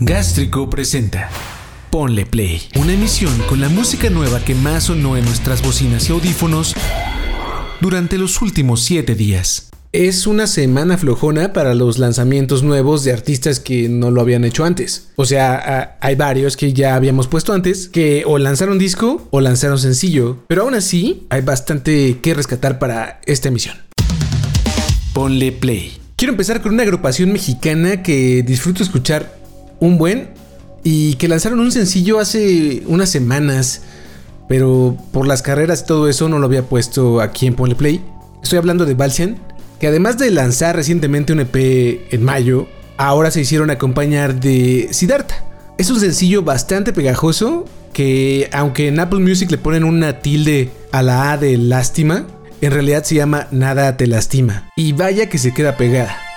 Gástrico presenta Ponle Play, una emisión con la música nueva que más sonó en nuestras bocinas y audífonos durante los últimos 7 días. Es una semana flojona para los lanzamientos nuevos de artistas que no lo habían hecho antes. O sea, hay varios que ya habíamos puesto antes, que o lanzaron disco o lanzaron sencillo, pero aún así hay bastante que rescatar para esta emisión. Ponle Play. Quiero empezar con una agrupación mexicana que disfruto escuchar un buen y que lanzaron un sencillo hace unas semanas, pero por las carreras y todo eso no lo había puesto aquí en Ponle Play. Estoy hablando de Balsian que además de lanzar recientemente un EP en mayo, ahora se hicieron acompañar de Siddhartha. Es un sencillo bastante pegajoso que aunque en Apple Music le ponen una tilde a la A de lástima, en realidad se llama Nada te lastima. Y vaya que se queda pegada.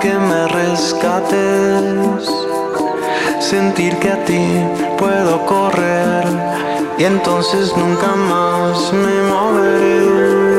que me rescates, sentir que a ti puedo correr y entonces nunca más me moveré.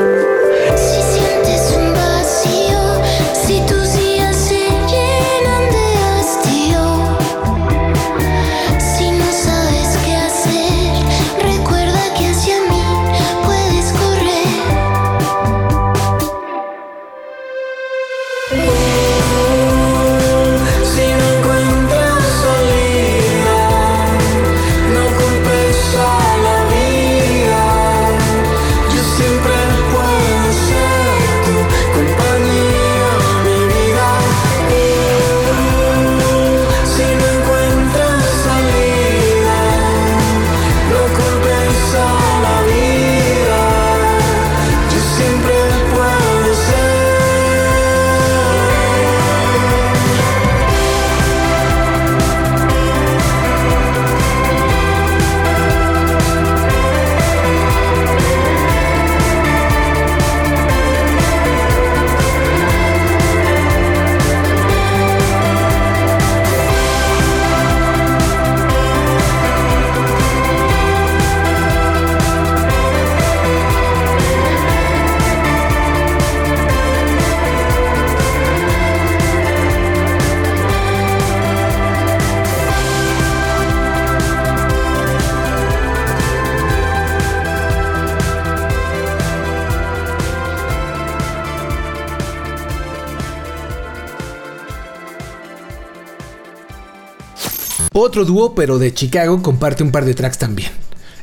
Otro dúo, pero de Chicago, comparte un par de tracks también.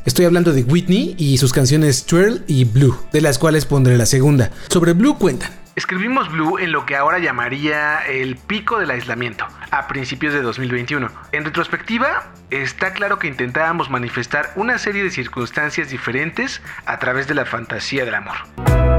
Estoy hablando de Whitney y sus canciones Twirl y Blue, de las cuales pondré la segunda. Sobre Blue cuentan. Escribimos Blue en lo que ahora llamaría el pico del aislamiento, a principios de 2021. En retrospectiva, está claro que intentábamos manifestar una serie de circunstancias diferentes a través de la fantasía del amor.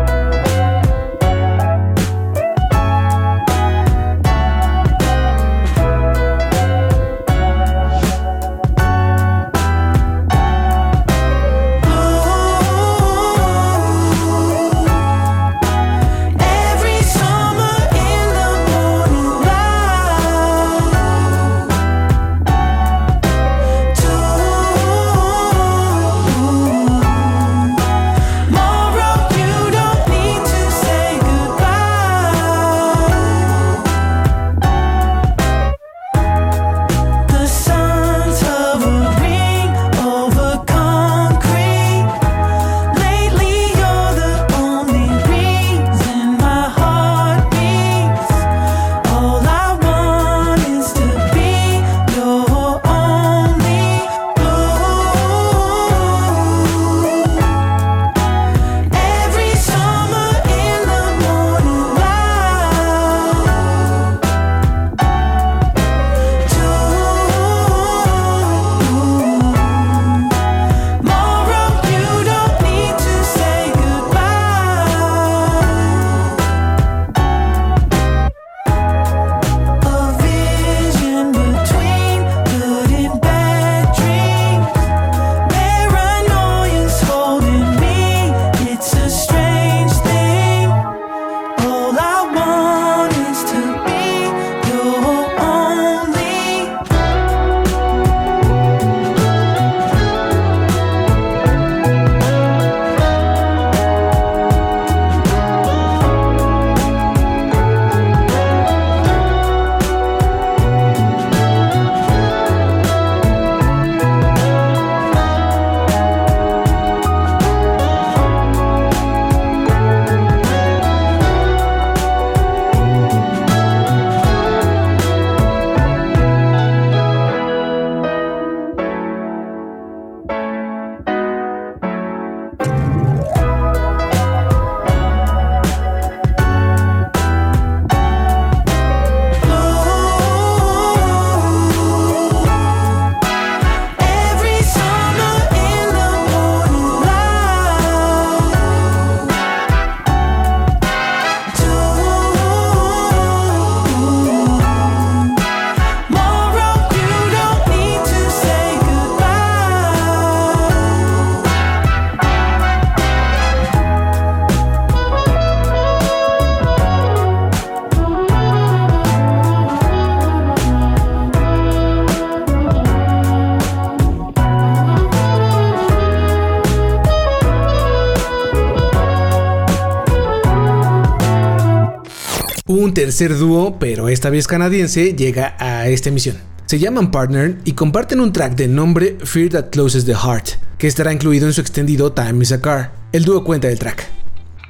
Tercer dúo, pero esta vez canadiense, llega a esta emisión. Se llaman Partner y comparten un track de nombre Fear That Closes the Heart, que estará incluido en su extendido Time is a Car. El dúo cuenta del track.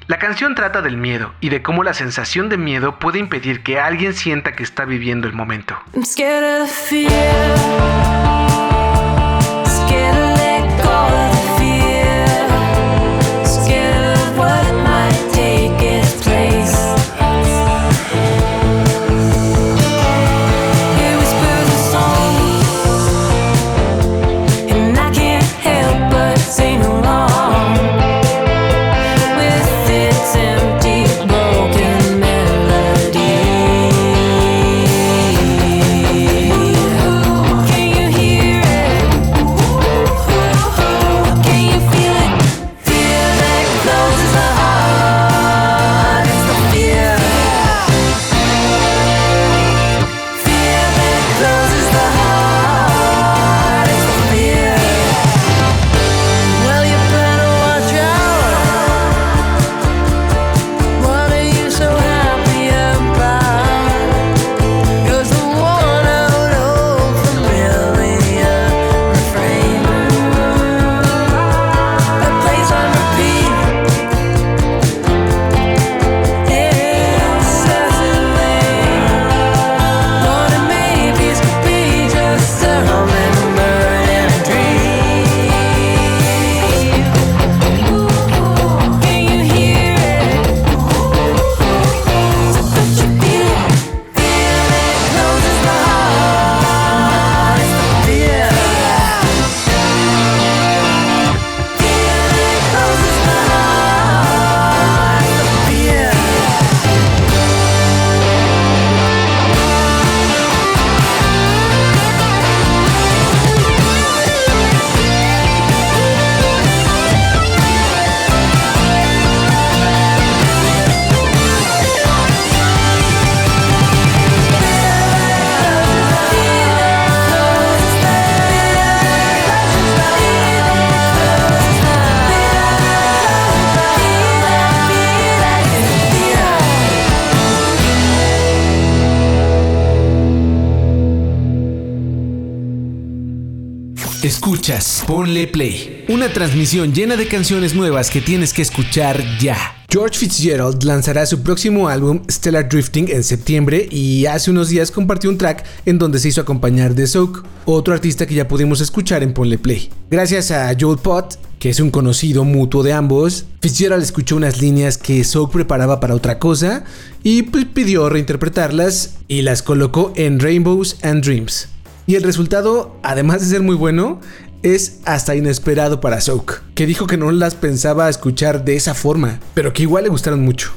La canción trata del miedo y de cómo la sensación de miedo puede impedir que alguien sienta que está viviendo el momento. Escuchas, ponle play. Una transmisión llena de canciones nuevas que tienes que escuchar ya. George Fitzgerald lanzará su próximo álbum Stellar Drifting en septiembre y hace unos días compartió un track en donde se hizo acompañar de Soak, otro artista que ya pudimos escuchar en Ponle Play. Gracias a Joel Pott, que es un conocido mutuo de ambos, Fitzgerald escuchó unas líneas que Soak preparaba para otra cosa y pues, pidió reinterpretarlas y las colocó en Rainbows and Dreams. Y el resultado, además de ser muy bueno, es hasta inesperado para Soak, que dijo que no las pensaba escuchar de esa forma, pero que igual le gustaron mucho.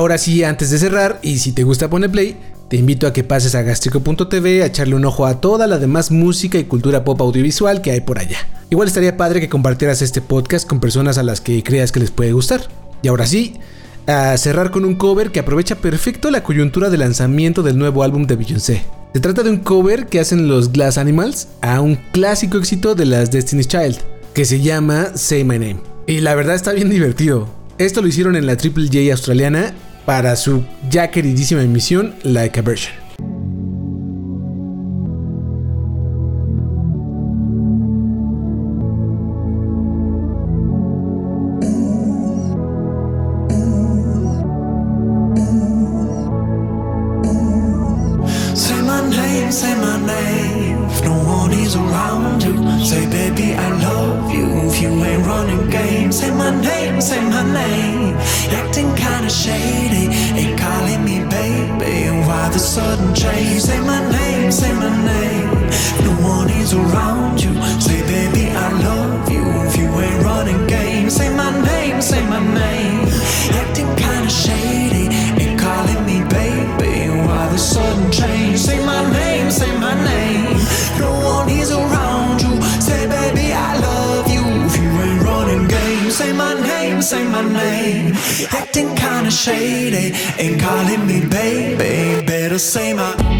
Ahora sí, antes de cerrar, y si te gusta Pone Play, te invito a que pases a gastrico.tv a echarle un ojo a toda la demás música y cultura pop audiovisual que hay por allá. Igual estaría padre que compartieras este podcast con personas a las que creas que les puede gustar. Y ahora sí, a cerrar con un cover que aprovecha perfecto la coyuntura de lanzamiento del nuevo álbum de Beyoncé. Se trata de un cover que hacen los Glass Animals a un clásico éxito de las Destiny's Child, que se llama Say My Name. Y la verdad está bien divertido. Esto lo hicieron en la Triple J australiana para su ya queridísima emisión Like a Version. Change? Say my name, say my name. No one is around you, say baby I love you. If you ain't running games, say my name, say my name. Acting kinda shady, ain't calling me baby. Why the sudden change? Say my name, say my name. No one is around you. Say, baby, I love you. If you ain't running games, say my name, say my name. Acting kinda shady, ain't calling me baby. Better say